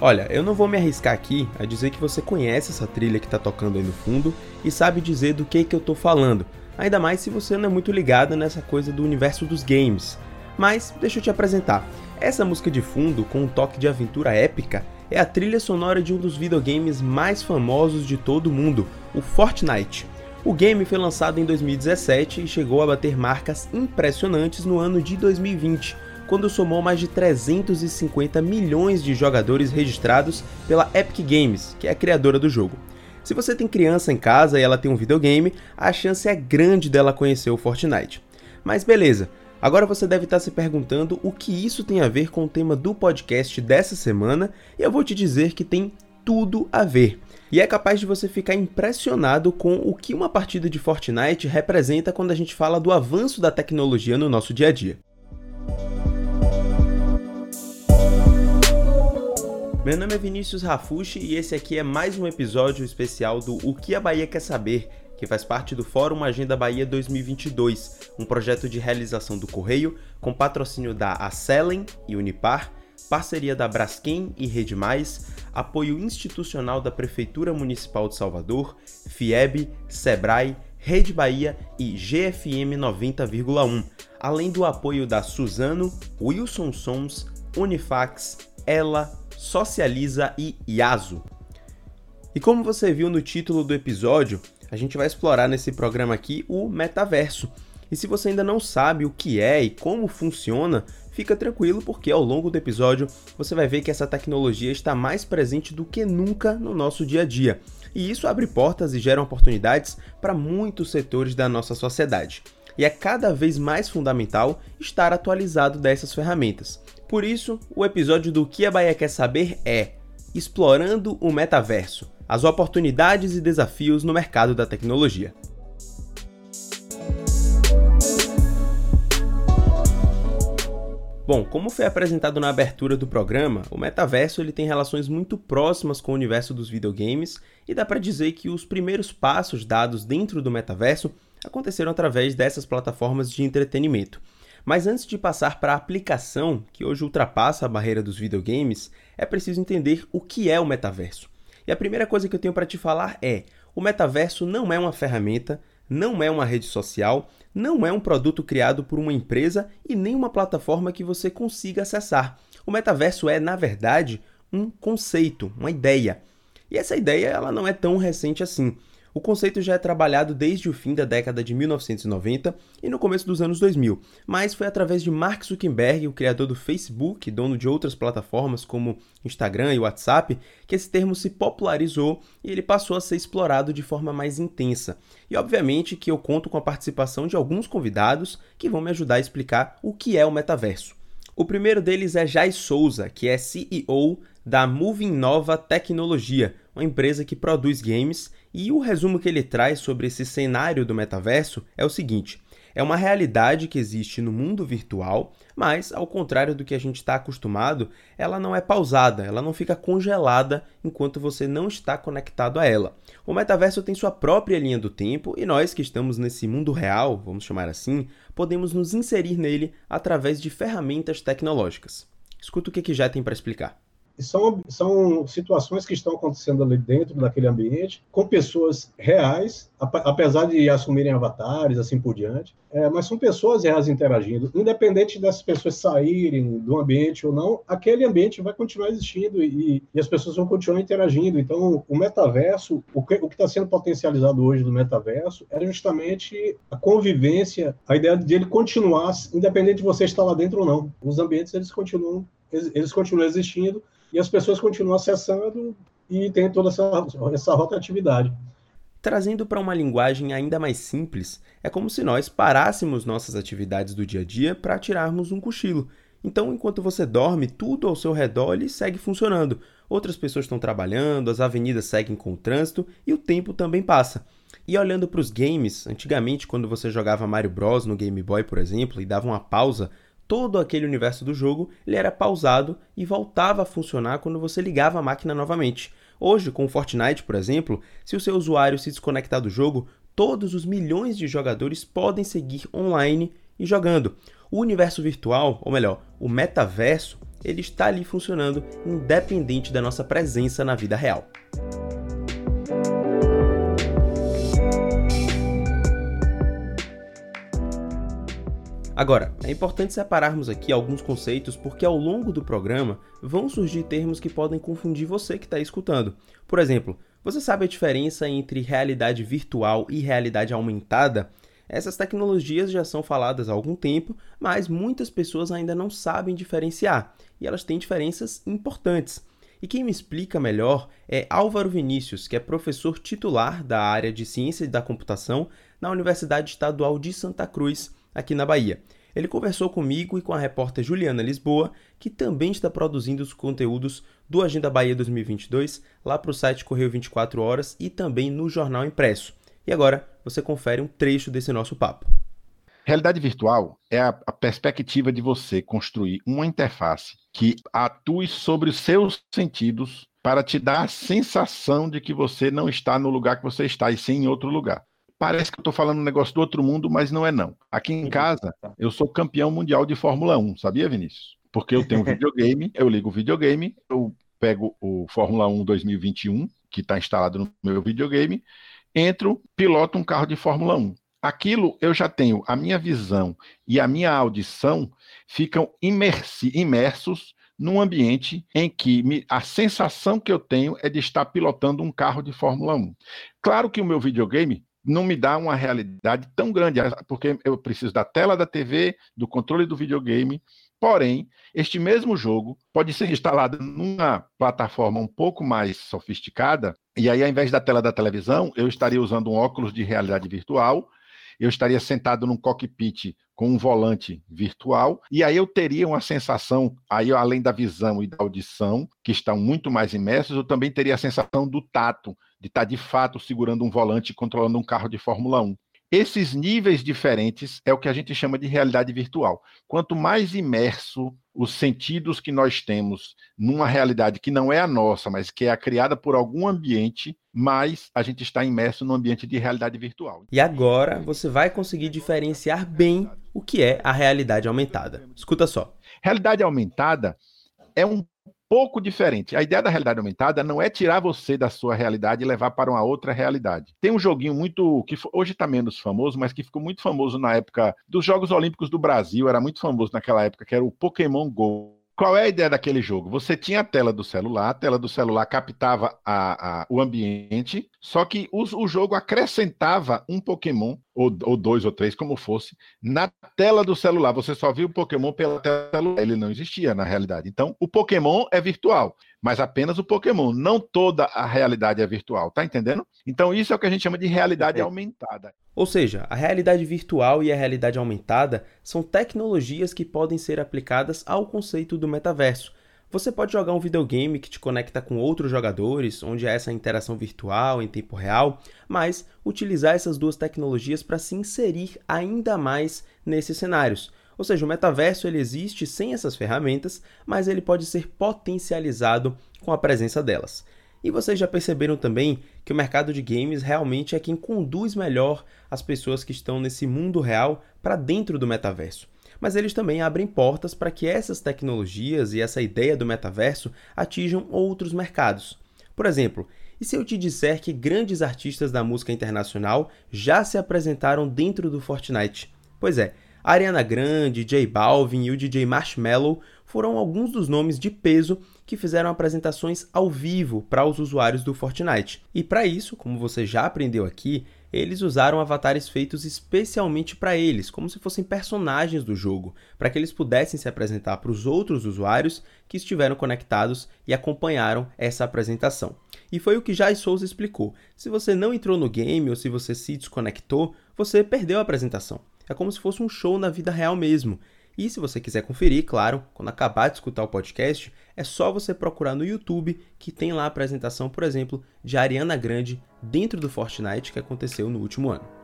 Olha, eu não vou me arriscar aqui a dizer que você conhece essa trilha que está tocando aí no fundo e sabe dizer do que que eu estou falando, ainda mais se você não é muito ligado nessa coisa do universo dos games. Mas deixa eu te apresentar. Essa música de fundo, com um toque de aventura épica, é a trilha sonora de um dos videogames mais famosos de todo o mundo, o Fortnite. O game foi lançado em 2017 e chegou a bater marcas impressionantes no ano de 2020, quando somou mais de 350 milhões de jogadores registrados pela Epic Games, que é a criadora do jogo. Se você tem criança em casa e ela tem um videogame, a chance é grande dela conhecer o Fortnite. Mas beleza, Agora você deve estar se perguntando o que isso tem a ver com o tema do podcast dessa semana, e eu vou te dizer que tem tudo a ver. E é capaz de você ficar impressionado com o que uma partida de Fortnite representa quando a gente fala do avanço da tecnologia no nosso dia a dia. Meu nome é Vinícius Rafushi e esse aqui é mais um episódio especial do O que a Bahia quer saber, que faz parte do Fórum Agenda Bahia 2022, um projeto de realização do Correio com patrocínio da Acelen e Unipar, parceria da Braskem e Rede Mais, apoio institucional da Prefeitura Municipal de Salvador, FIEB, SEBRAE, Rede Bahia e GFM 90,1, além do apoio da Suzano, Wilson Sons, Unifax, Ela, Socializa e Yaso. E como você viu no título do episódio, a gente vai explorar nesse programa aqui o metaverso. E se você ainda não sabe o que é e como funciona, fica tranquilo porque ao longo do episódio você vai ver que essa tecnologia está mais presente do que nunca no nosso dia a dia. E isso abre portas e gera oportunidades para muitos setores da nossa sociedade. E é cada vez mais fundamental estar atualizado dessas ferramentas. Por isso, o episódio do Que a Bahia Quer Saber é Explorando o Metaverso as oportunidades e desafios no mercado da tecnologia. Bom, como foi apresentado na abertura do programa, o metaverso ele tem relações muito próximas com o universo dos videogames e dá para dizer que os primeiros passos dados dentro do metaverso aconteceram através dessas plataformas de entretenimento. Mas antes de passar para a aplicação, que hoje ultrapassa a barreira dos videogames, é preciso entender o que é o metaverso. E a primeira coisa que eu tenho para te falar é: o metaverso não é uma ferramenta, não é uma rede social, não é um produto criado por uma empresa e nem uma plataforma que você consiga acessar. O metaverso é, na verdade, um conceito, uma ideia. E essa ideia ela não é tão recente assim. O conceito já é trabalhado desde o fim da década de 1990 e no começo dos anos 2000, mas foi através de Mark Zuckerberg, o criador do Facebook, dono de outras plataformas como Instagram e WhatsApp, que esse termo se popularizou e ele passou a ser explorado de forma mais intensa. E obviamente que eu conto com a participação de alguns convidados que vão me ajudar a explicar o que é o metaverso. O primeiro deles é Jai Souza, que é CEO da Moving Nova Tecnologia, uma empresa que produz games e o resumo que ele traz sobre esse cenário do metaverso é o seguinte: é uma realidade que existe no mundo virtual, mas, ao contrário do que a gente está acostumado, ela não é pausada, ela não fica congelada enquanto você não está conectado a ela. O metaverso tem sua própria linha do tempo e nós que estamos nesse mundo real, vamos chamar assim, podemos nos inserir nele através de ferramentas tecnológicas. Escuta o que, que já tem para explicar são, são situações que estão acontecendo ali dentro daquele ambiente, com pessoas reais, apesar de assumirem avatares, assim por diante, é, mas são pessoas reais interagindo. Independente dessas pessoas saírem do ambiente ou não, aquele ambiente vai continuar existindo e, e as pessoas vão continuar interagindo. Então, o metaverso, o que está sendo potencializado hoje no metaverso, é justamente a convivência, a ideia de ele continuar, independente de você estar lá dentro ou não. Os ambientes, eles continuam eles continuam existindo e as pessoas continuam acessando e tem toda essa, essa rotatividade. Trazendo para uma linguagem ainda mais simples, é como se nós parássemos nossas atividades do dia a dia para tirarmos um cochilo. Então, enquanto você dorme, tudo ao seu redor ele segue funcionando. Outras pessoas estão trabalhando, as avenidas seguem com o trânsito e o tempo também passa. E olhando para os games, antigamente quando você jogava Mario Bros no Game Boy, por exemplo, e dava uma pausa, todo aquele universo do jogo ele era pausado e voltava a funcionar quando você ligava a máquina novamente. Hoje, com o Fortnite, por exemplo, se o seu usuário se desconectar do jogo, todos os milhões de jogadores podem seguir online e jogando. O universo virtual, ou melhor, o metaverso, ele está ali funcionando independente da nossa presença na vida real. Agora, é importante separarmos aqui alguns conceitos porque ao longo do programa vão surgir termos que podem confundir você que está escutando. Por exemplo, você sabe a diferença entre realidade virtual e realidade aumentada? Essas tecnologias já são faladas há algum tempo, mas muitas pessoas ainda não sabem diferenciar, e elas têm diferenças importantes. E quem me explica melhor é Álvaro Vinícius, que é professor titular da área de Ciência da Computação na Universidade Estadual de Santa Cruz aqui na Bahia. Ele conversou comigo e com a repórter Juliana Lisboa, que também está produzindo os conteúdos do Agenda Bahia 2022 lá para o site Correio 24 Horas e também no jornal impresso. E agora você confere um trecho desse nosso papo. Realidade virtual é a, perspectiva de você construir uma interface que atue sobre os seus sentidos para te dar a sensação de que você não está no lugar que você está, e sim em outro lugar parece que eu estou falando um negócio do outro mundo, mas não é não. Aqui em casa, eu sou campeão mundial de Fórmula 1, sabia, Vinícius? Porque eu tenho um videogame, eu ligo o videogame, eu pego o Fórmula 1 2021, que está instalado no meu videogame, entro, piloto um carro de Fórmula 1. Aquilo eu já tenho, a minha visão e a minha audição ficam imersi, imersos num ambiente em que me, a sensação que eu tenho é de estar pilotando um carro de Fórmula 1. Claro que o meu videogame não me dá uma realidade tão grande, porque eu preciso da tela da TV, do controle do videogame. Porém, este mesmo jogo pode ser instalado numa plataforma um pouco mais sofisticada, e aí, ao invés da tela da televisão, eu estaria usando um óculos de realidade virtual, eu estaria sentado num cockpit com um volante virtual, e aí eu teria uma sensação, aí além da visão e da audição, que estão muito mais imersos, eu também teria a sensação do tato, de estar de fato segurando um volante e controlando um carro de Fórmula 1. Esses níveis diferentes é o que a gente chama de realidade virtual. Quanto mais imerso os sentidos que nós temos numa realidade que não é a nossa, mas que é a criada por algum ambiente, mais a gente está imerso no ambiente de realidade virtual. E agora você vai conseguir diferenciar bem o que é a realidade aumentada. Escuta só. Realidade aumentada é um pouco diferente. A ideia da realidade aumentada não é tirar você da sua realidade e levar para uma outra realidade. Tem um joguinho muito que hoje está menos famoso, mas que ficou muito famoso na época dos Jogos Olímpicos do Brasil, era muito famoso naquela época, que era o Pokémon Go. Qual é a ideia daquele jogo? Você tinha a tela do celular, a tela do celular captava a, a, o ambiente, só que o, o jogo acrescentava um Pokémon, ou, ou, dois ou três, como fosse, na tela do celular. Você só viu o Pokémon pela tela ele não existia na realidade. Então, o Pokémon é virtual, mas apenas o Pokémon, não toda a realidade é virtual, tá entendendo? Então, isso é o que a gente chama de realidade aumentada. Ou seja, a realidade virtual e a realidade aumentada são tecnologias que podem ser aplicadas ao conceito do metaverso. Você pode jogar um videogame que te conecta com outros jogadores, onde há essa interação virtual em tempo real, mas utilizar essas duas tecnologias para se inserir ainda mais nesses cenários. Ou seja, o metaverso ele existe sem essas ferramentas, mas ele pode ser potencializado com a presença delas. E vocês já perceberam também que o mercado de games realmente é quem conduz melhor as pessoas que estão nesse mundo real para dentro do metaverso. Mas eles também abrem portas para que essas tecnologias e essa ideia do metaverso atinjam outros mercados. Por exemplo, e se eu te disser que grandes artistas da música internacional já se apresentaram dentro do Fortnite? Pois é, Ariana Grande, J Balvin e o DJ Marshmello foram alguns dos nomes de peso que fizeram apresentações ao vivo para os usuários do Fortnite. E para isso, como você já aprendeu aqui, eles usaram avatares feitos especialmente para eles, como se fossem personagens do jogo, para que eles pudessem se apresentar para os outros usuários que estiveram conectados e acompanharam essa apresentação. E foi o que Jai Souza explicou. Se você não entrou no game ou se você se desconectou, você perdeu a apresentação. É como se fosse um show na vida real mesmo. E se você quiser conferir, claro, quando acabar de escutar o podcast, é só você procurar no YouTube que tem lá a apresentação, por exemplo, de Ariana Grande dentro do Fortnite que aconteceu no último ano.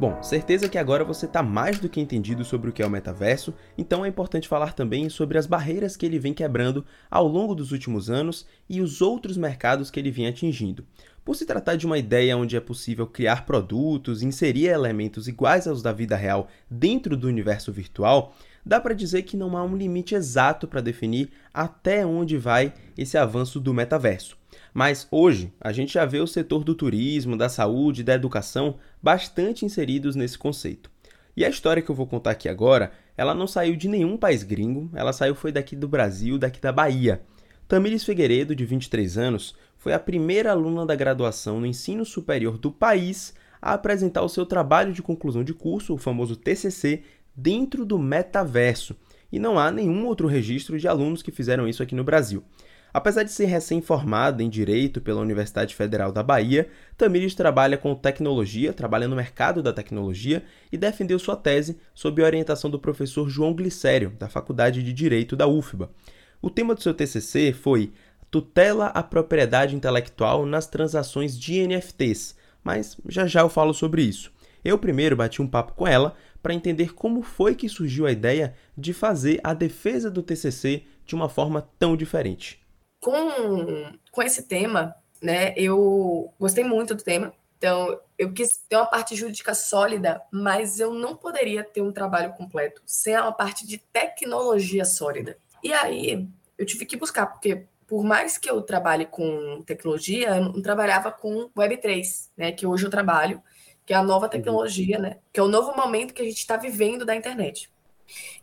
Bom, certeza que agora você está mais do que entendido sobre o que é o metaverso, então é importante falar também sobre as barreiras que ele vem quebrando ao longo dos últimos anos e os outros mercados que ele vem atingindo. Por se tratar de uma ideia onde é possível criar produtos, inserir elementos iguais aos da vida real dentro do universo virtual, dá para dizer que não há um limite exato para definir até onde vai esse avanço do metaverso. Mas hoje, a gente já vê o setor do turismo, da saúde da educação bastante inseridos nesse conceito. E a história que eu vou contar aqui agora, ela não saiu de nenhum país gringo, ela saiu foi daqui do Brasil, daqui da Bahia. Tamires Figueiredo, de 23 anos, foi a primeira aluna da graduação no ensino superior do país a apresentar o seu trabalho de conclusão de curso, o famoso TCC, dentro do metaverso. E não há nenhum outro registro de alunos que fizeram isso aqui no Brasil. Apesar de ser recém-formada em Direito pela Universidade Federal da Bahia, Tamires trabalha com tecnologia, trabalha no mercado da tecnologia e defendeu sua tese sob a orientação do professor João Glicério, da Faculdade de Direito da UFBA. O tema do seu TCC foi Tutela à propriedade intelectual nas transações de NFTs, mas já já eu falo sobre isso. Eu primeiro bati um papo com ela para entender como foi que surgiu a ideia de fazer a defesa do TCC de uma forma tão diferente com, com esse tema, né, eu gostei muito do tema. Então, eu quis ter uma parte jurídica sólida, mas eu não poderia ter um trabalho completo sem uma parte de tecnologia sólida. E aí, eu tive que buscar, porque por mais que eu trabalhe com tecnologia, eu não trabalhava com Web3, né, que hoje eu trabalho, que é a nova uhum. tecnologia, né, que é o novo momento que a gente está vivendo da internet.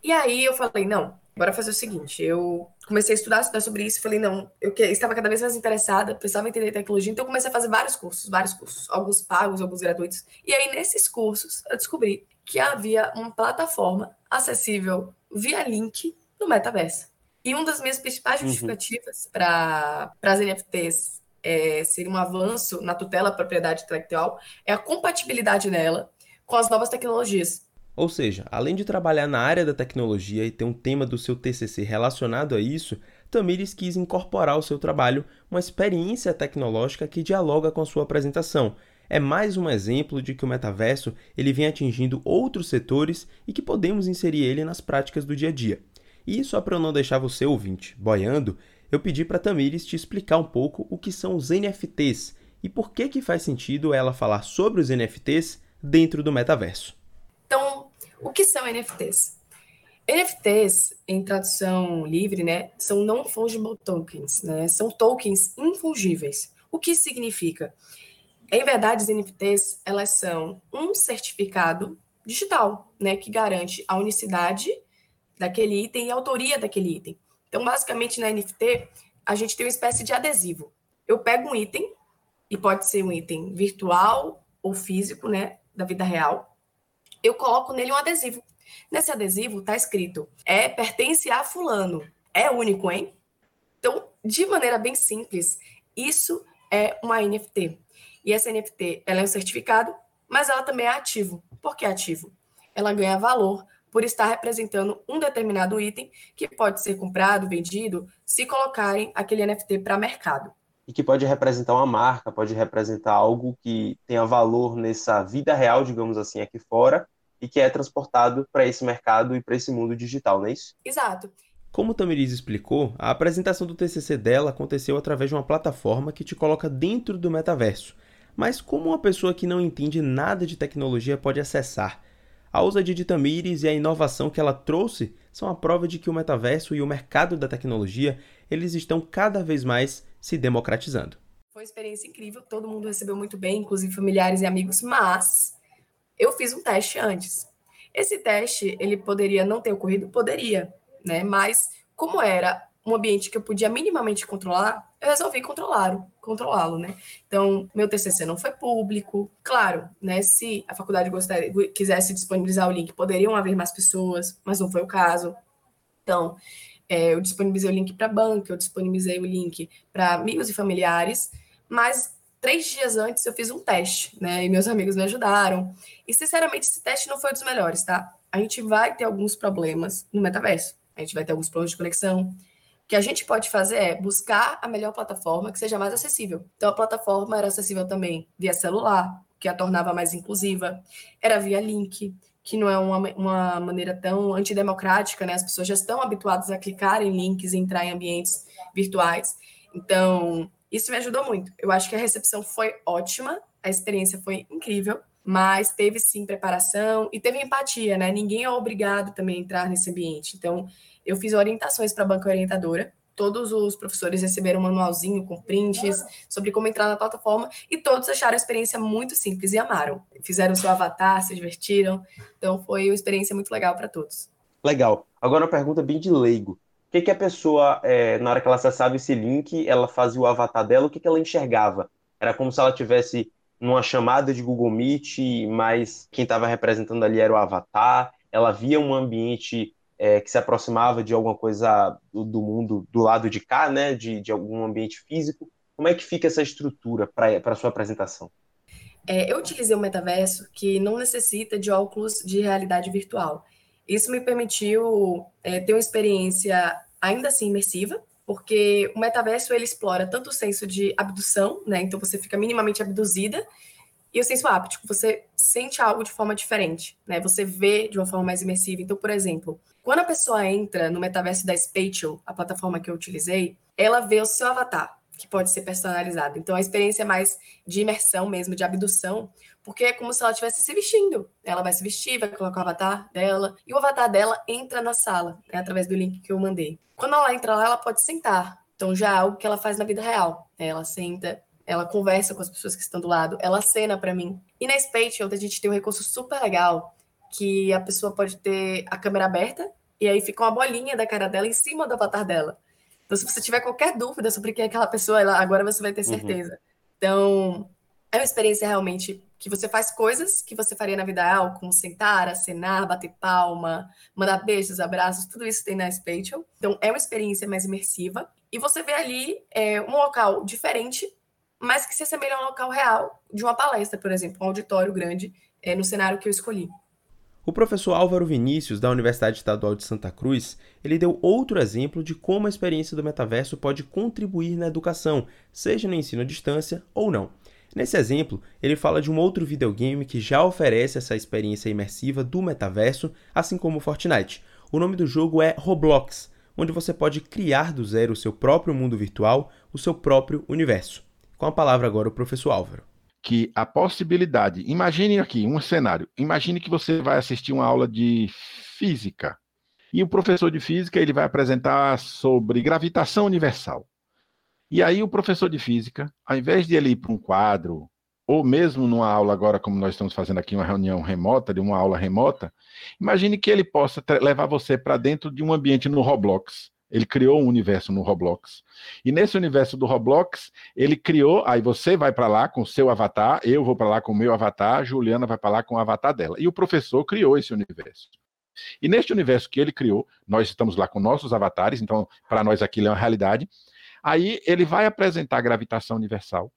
E aí eu falei, não, bora fazer o seguinte, eu comecei a estudar, estudar sobre isso, falei, não, eu estava cada vez mais interessada, precisava entender tecnologia, então eu comecei a fazer vários cursos, vários cursos, alguns pagos, alguns gratuitos. E aí, nesses cursos, eu descobri que havia uma plataforma acessível via link no metaverso. E uma das minhas principais uhum. justificativas uhum. para as NFTs é, ser um avanço na tutela da propriedade intelectual é a compatibilidade dela com as novas tecnologias. Ou seja, além de trabalhar na área da tecnologia e ter um tema do seu TCC relacionado a isso, Tamires quis incorporar ao seu trabalho uma experiência tecnológica que dialoga com a sua apresentação. É mais um exemplo de que o metaverso ele vem atingindo outros setores e que podemos inserir ele nas práticas do dia a dia. E só para eu não deixar você ouvinte boiando, eu pedi para Tamires te explicar um pouco o que são os NFTs e por que que faz sentido ela falar sobre os NFTs dentro do metaverso. Então, o que são NFTs? NFTs, em tradução livre, né, são non-fungible tokens, né, são tokens infungíveis. O que significa? Em verdade, as NFTs, elas são um certificado digital, né, que garante a unicidade daquele item e a autoria daquele item. Então, basicamente, na NFT, a gente tem uma espécie de adesivo. Eu pego um item, e pode ser um item virtual ou físico, né, da vida real, eu coloco nele um adesivo. Nesse adesivo está escrito: é pertence a fulano. É único, hein? Então, de maneira bem simples, isso é uma NFT. E essa NFT, ela é um certificado, mas ela também é ativo. Por que ativo? Ela ganha valor por estar representando um determinado item que pode ser comprado, vendido, se colocarem aquele NFT para mercado. E que pode representar uma marca, pode representar algo que tenha valor nessa vida real, digamos assim, aqui fora, e que é transportado para esse mercado e para esse mundo digital, não é isso? Exato. Como Tamiriz explicou, a apresentação do TCC dela aconteceu através de uma plataforma que te coloca dentro do metaverso. Mas como uma pessoa que não entende nada de tecnologia pode acessar? A ousadia de Tamires e a inovação que ela trouxe são a prova de que o metaverso e o mercado da tecnologia eles estão cada vez mais se democratizando. Foi uma experiência incrível, todo mundo recebeu muito bem, inclusive familiares e amigos, mas eu fiz um teste antes. Esse teste, ele poderia não ter ocorrido? Poderia, né? Mas como era um ambiente que eu podia minimamente controlar, eu resolvi controlá-lo, controlá-lo, né? Então, meu TCC não foi público. Claro, né, se a faculdade gostaria, quisesse disponibilizar o link, poderiam haver mais pessoas, mas não foi o caso. Então, é, eu disponibilizei o link para banca, eu disponibilizei o link para amigos e familiares, mas três dias antes eu fiz um teste, né? E meus amigos me ajudaram. E, sinceramente, esse teste não foi dos melhores, tá? A gente vai ter alguns problemas no metaverso. A gente vai ter alguns problemas de conexão. O que a gente pode fazer é buscar a melhor plataforma que seja mais acessível. Então, a plataforma era acessível também via celular, que a tornava mais inclusiva. Era via link, que não é uma, uma maneira tão antidemocrática, né? As pessoas já estão habituadas a clicar em links e entrar em ambientes virtuais. Então, isso me ajudou muito. Eu acho que a recepção foi ótima, a experiência foi incrível, mas teve sim preparação e teve empatia, né? Ninguém é obrigado também a entrar nesse ambiente. Então, eu fiz orientações para a banca orientadora. Todos os professores receberam um manualzinho com prints sobre como entrar na plataforma e todos acharam a experiência muito simples e amaram. Fizeram seu avatar, se divertiram. Então, foi uma experiência muito legal para todos. Legal. Agora uma pergunta bem de leigo que, que a pessoa, é, na hora que ela acessava esse link, ela fazia o avatar dela, o que, que ela enxergava? Era como se ela tivesse numa chamada de Google Meet, mas quem estava representando ali era o avatar. Ela via um ambiente é, que se aproximava de alguma coisa do, do, mundo do lado de cá, né? De, de algum ambiente físico. Como é que fica essa estrutura para a sua apresentação? É, eu utilizei um metaverso que não necessita de óculos de realidade virtual. Isso me permitiu é, ter uma experiência ainda assim imersiva, porque o metaverso ele explora tanto o senso de abdução, né? Então você fica minimamente abduzida, e o senso áptico, você sente algo de forma diferente, né? Você vê de uma forma mais imersiva. Então, por exemplo, quando a pessoa entra no metaverso da Spatial, a plataforma que eu utilizei, ela vê o seu avatar, que pode ser personalizado. Então, a experiência é mais de imersão mesmo, de abdução, porque é como se ela estivesse se vestindo. Ela vai se vestir, vai colocar o avatar dela, e o avatar dela entra na sala, né, através do link que eu mandei. Quando ela entra lá, ela pode sentar. Então já é algo que ela faz na vida real. Né? Ela senta, ela conversa com as pessoas que estão do lado, ela cena para mim. E na Spatial a gente tem um recurso super legal, que a pessoa pode ter a câmera aberta, e aí fica uma bolinha da cara dela em cima do avatar dela. Então, se você tiver qualquer dúvida sobre quem é aquela pessoa, agora você vai ter uhum. certeza. Uhum. Então, é uma experiência realmente que você faz coisas que você faria na vida real, como sentar, acenar, bater palma, mandar beijos, abraços, tudo isso tem na Spatial. Então, é uma experiência mais imersiva. E você vê ali é, um local diferente, mas que se assemelha a um local real, de uma palestra, por exemplo, um auditório grande, é, no cenário que eu escolhi. O professor Álvaro Vinícius, da Universidade Estadual de Santa Cruz, ele deu outro exemplo de como a experiência do metaverso pode contribuir na educação, seja no ensino à distância ou não. Nesse exemplo, ele fala de um outro videogame que já oferece essa experiência imersiva do metaverso, assim como Fortnite. O nome do jogo é Roblox, onde você pode criar do zero o seu próprio mundo virtual, o seu próprio universo. Com a palavra agora o professor Álvaro. Que a possibilidade, imagine aqui um cenário, imagine que você vai assistir uma aula de física e o professor de física ele vai apresentar sobre gravitação universal. E aí o professor de física, ao invés de ele ir para um quadro, ou mesmo numa aula agora, como nós estamos fazendo aqui, uma reunião remota, de uma aula remota, imagine que ele possa levar você para dentro de um ambiente no Roblox. Ele criou um universo no Roblox. E nesse universo do Roblox, ele criou. Aí você vai para lá com o seu avatar, eu vou para lá com o meu avatar, Juliana vai para lá com o avatar dela. E o professor criou esse universo. E neste universo que ele criou, nós estamos lá com nossos avatares, então para nós aquilo é uma realidade. Aí ele vai apresentar a gravitação universal.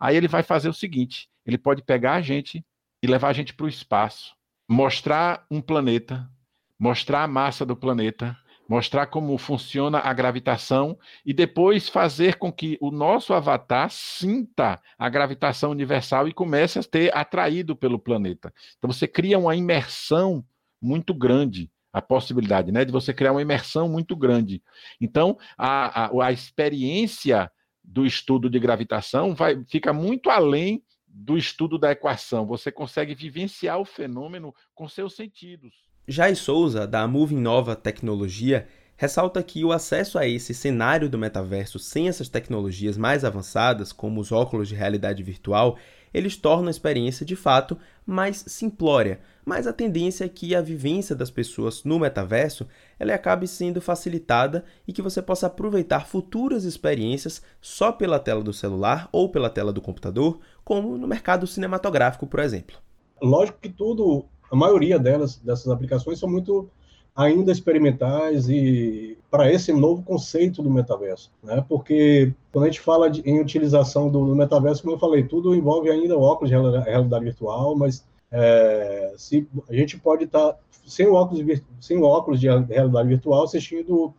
Aí ele vai fazer o seguinte: ele pode pegar a gente e levar a gente para o espaço, mostrar um planeta, mostrar a massa do planeta, mostrar como funciona a gravitação e depois fazer com que o nosso avatar sinta a gravitação universal e comece a ter atraído pelo planeta. Então você cria uma imersão muito grande a possibilidade né, de você criar uma imersão muito grande. Então, a, a, a experiência do estudo de gravitação vai, fica muito além do estudo da equação. Você consegue vivenciar o fenômeno com seus sentidos. Jai Souza, da Moving Nova Tecnologia, ressalta que o acesso a esse cenário do metaverso sem essas tecnologias mais avançadas, como os óculos de realidade virtual, eles tornam a experiência de fato mais simplória, mas a tendência é que a vivência das pessoas no metaverso ela acabe sendo facilitada e que você possa aproveitar futuras experiências só pela tela do celular ou pela tela do computador, como no mercado cinematográfico, por exemplo. Lógico que tudo, a maioria delas, dessas aplicações são muito ainda experimentais e para esse novo conceito do metaverso, né? Porque quando a gente fala de, em utilização do, do, metaverso, como eu falei, tudo envolve ainda óculos de realidade virtual, mas é, se a gente pode estar tá, sem óculos sem óculos de realidade virtual assistindo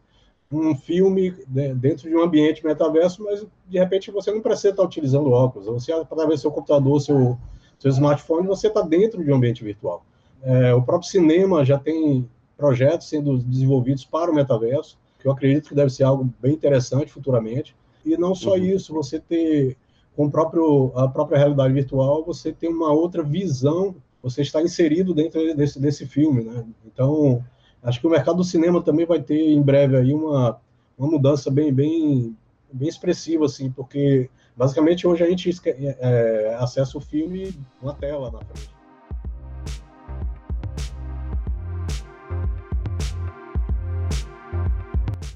um filme dentro de um ambiente metaverso, mas de repente você não precisa estar utilizando óculos, você através do seu computador, seu seu smartphone, você está dentro de um ambiente virtual. É, o próprio cinema já tem projetos sendo desenvolvidos para o metaverso, que eu acredito que deve ser algo bem interessante futuramente. E não só uhum. isso, você ter com o próprio, a própria realidade virtual, você tem uma outra visão, você está inserido dentro desse, desse filme, né? Então, acho que o mercado do cinema também vai ter em breve aí uma, uma mudança bem, bem, bem expressiva, assim, porque basicamente hoje a gente é, é acessa o filme na tela na frente.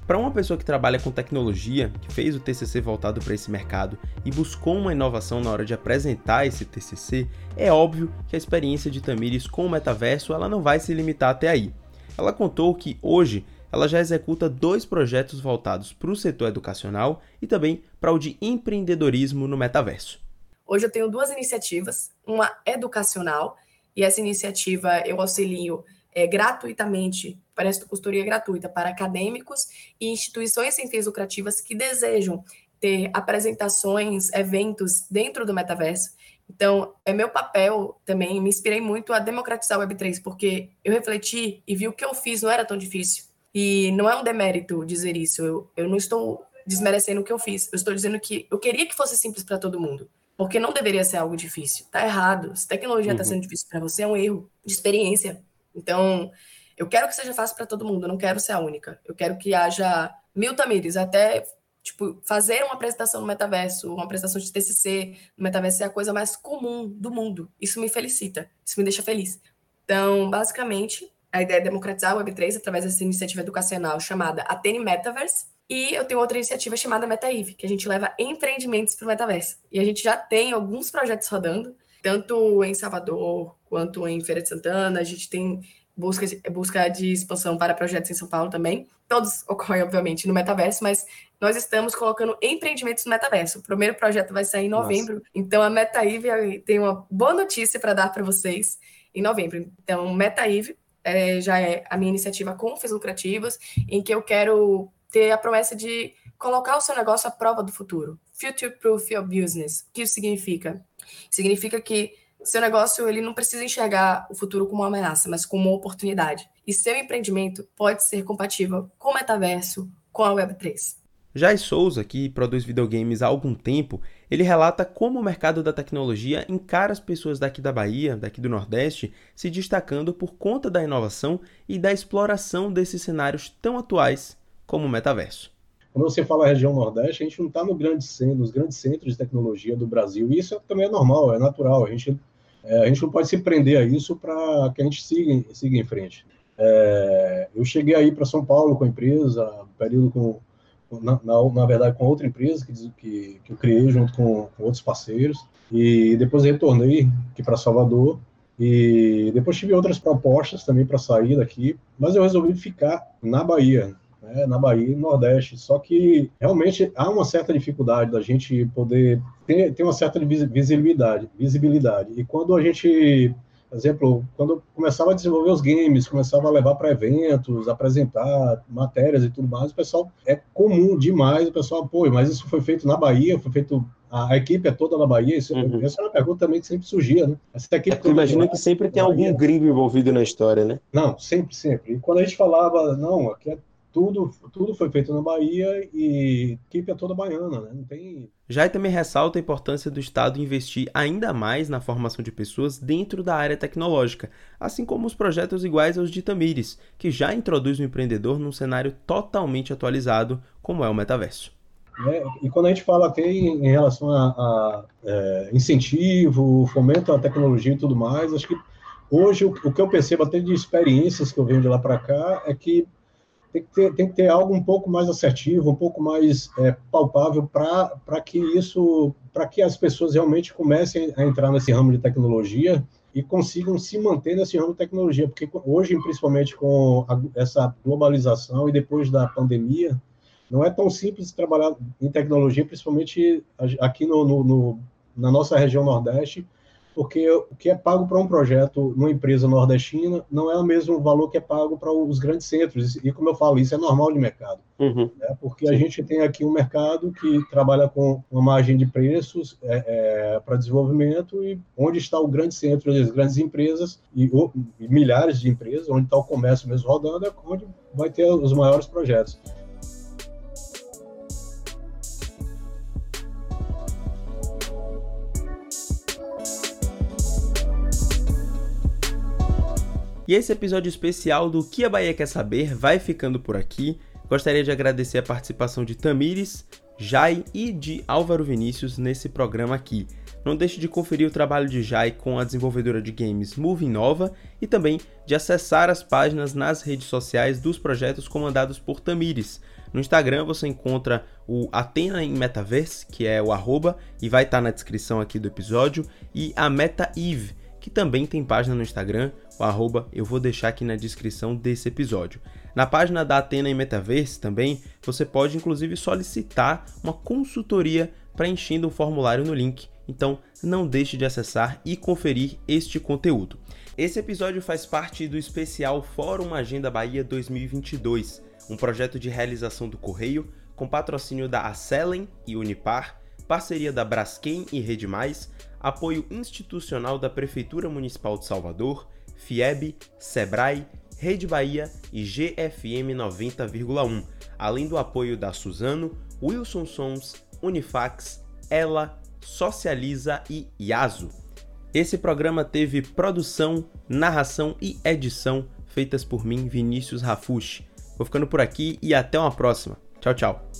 Para uma pessoa que trabalha com tecnologia, que fez o TCC voltado para esse mercado e buscou uma inovação na hora de apresentar esse TCC, é óbvio que a experiência de Tamires com o metaverso ela não vai se limitar até aí. Ela contou que hoje ela já executa dois projetos voltados para o setor educacional e também para o de empreendedorismo no metaverso. Hoje eu tenho duas iniciativas, uma educacional, e essa iniciativa eu auxilio é, gratuitamente, parece consultoria gratuita para acadêmicos e instituições sem fins lucrativas que desejam ter apresentações, eventos dentro do metaverso. Então, é meu papel também, me inspirei muito a democratizar o Web3, porque eu refleti e vi o que eu fiz não era tão difícil. E não é um demérito dizer isso, eu, eu não estou desmerecendo o que eu fiz, eu estou dizendo que eu queria que fosse simples para todo mundo, porque não deveria ser algo difícil. Tá errado. Se tecnologia está uhum. sendo difícil para você, é um erro de experiência. Então, eu quero que seja fácil para todo mundo, eu não quero ser a única. Eu quero que haja mil Tamires, até tipo, fazer uma apresentação no metaverso, uma apresentação de TCC no metaverso é a coisa mais comum do mundo. Isso me felicita, isso me deixa feliz. Então, basicamente, a ideia é democratizar o Web3 através dessa iniciativa educacional chamada Atene Metaverse. E eu tenho outra iniciativa chamada MetaEve, que a gente leva empreendimentos para o metaverso. E a gente já tem alguns projetos rodando, tanto em Salvador quanto em Feira de Santana. A gente tem busca de, busca de expansão para projetos em São Paulo também. Todos ocorrem, obviamente, no metaverso, mas nós estamos colocando empreendimentos no metaverso. O primeiro projeto vai sair em novembro, Nossa. então a MetaIve tem uma boa notícia para dar para vocês em novembro. Então, MetaIve é, já é a minha iniciativa com fins lucrativos, em que eu quero ter a promessa de colocar o seu negócio à prova do futuro. Future Proof Your Business. O que isso significa? Significa que seu negócio ele não precisa enxergar o futuro como uma ameaça, mas como uma oportunidade. E seu empreendimento pode ser compatível com o metaverso, com a Web3. Jai Souza, que produz videogames há algum tempo, ele relata como o mercado da tecnologia encara as pessoas daqui da Bahia, daqui do Nordeste, se destacando por conta da inovação e da exploração desses cenários tão atuais como o metaverso. Quando você fala região Nordeste, a gente não está no grande centro, nos grandes centros de tecnologia do Brasil. E isso também é normal, é natural. A gente, é, a gente não pode se prender a isso para que a gente siga, siga em frente. É, eu cheguei aí para São Paulo com a empresa, período com, na, na, na, verdade, com outra empresa que, que, que eu criei junto com, com outros parceiros. E depois retornei aqui para Salvador. E depois tive outras propostas também para sair daqui, mas eu resolvi ficar na Bahia, né, na Bahia e no Nordeste. Só que realmente há uma certa dificuldade da gente poder ter, ter uma certa visibilidade, visibilidade. E quando a gente, por exemplo, quando começava a desenvolver os games, começava a levar para eventos, apresentar matérias e tudo mais, o pessoal é comum demais, o pessoal, pô, mas isso foi feito na Bahia, foi feito a, equipe é toda na Bahia? Isso, uhum. Essa é uma pergunta também que sempre surgia, né? Essa equipe é, imagina que sempre tem algum gringo envolvido na história, né? Não, sempre, sempre. E quando a gente falava, não, aqui é tudo, tudo foi feito na Bahia e a equipe é toda baiana, né? Não tem. Jai também ressalta a importância do Estado investir ainda mais na formação de pessoas dentro da área tecnológica, assim como os projetos iguais aos de Tamires, que já introduz o empreendedor num cenário totalmente atualizado, como é o metaverso. É, e quando a gente fala até em, em relação a, a é, incentivo, fomento à tecnologia e tudo mais, acho que hoje o, o que eu percebo até de experiências que eu venho de lá para cá é que tem que ter, tem que ter algo um pouco mais assertivo, um pouco mais é, palpável para que isso, para que as pessoas realmente comecem a entrar nesse ramo de tecnologia e consigam se manter nesse ramo de tecnologia, porque hoje, principalmente com a, essa globalização e depois da pandemia, não é tão simples trabalhar em tecnologia, principalmente aqui no, no, no na nossa região Nordeste, porque o que é pago para um projeto numa empresa nordestina não é o mesmo valor que é pago para os grandes centros. E, como eu falo, isso é normal de mercado. Uhum. Né? Porque Sim. a gente tem aqui um mercado que trabalha com uma margem de preços é, é, para desenvolvimento e onde está o grande centro das grandes empresas e, e milhares de empresas, onde está o comércio mesmo rodando, é onde vai ter os maiores projetos. E esse episódio especial do Que a Bahia Quer Saber vai ficando por aqui. Gostaria de agradecer a participação de Tamires, Jai e de Álvaro Vinícius nesse programa aqui. Não deixe de conferir o trabalho de Jai com a desenvolvedora de games Moving Nova e também de acessar as páginas nas redes sociais dos projetos comandados por Tamires. No Instagram você encontra o Atena em Metaverse, que é o arroba, e vai estar tá na descrição aqui do episódio, e a Meta Eve, que também tem página no Instagram, o arroba eu vou deixar aqui na descrição desse episódio. Na página da Atena em Metaverse também, você pode inclusive solicitar uma consultoria preenchendo um formulário no link. Então, não deixe de acessar e conferir este conteúdo. Esse episódio faz parte do especial Fórum Agenda Bahia 2022, um projeto de realização do Correio com patrocínio da Acelen e Unipar, parceria da Braskem e Rede Mais, apoio institucional da Prefeitura Municipal de Salvador, FIEB, SEBRAE, Rede Bahia e GFM 90,1, além do apoio da Suzano, Wilson Sons, Unifax, Ela, Socializa e Yaso. Esse programa teve produção, narração e edição feitas por mim, Vinícius Rafushi. Vou ficando por aqui e até uma próxima. Tchau, tchau.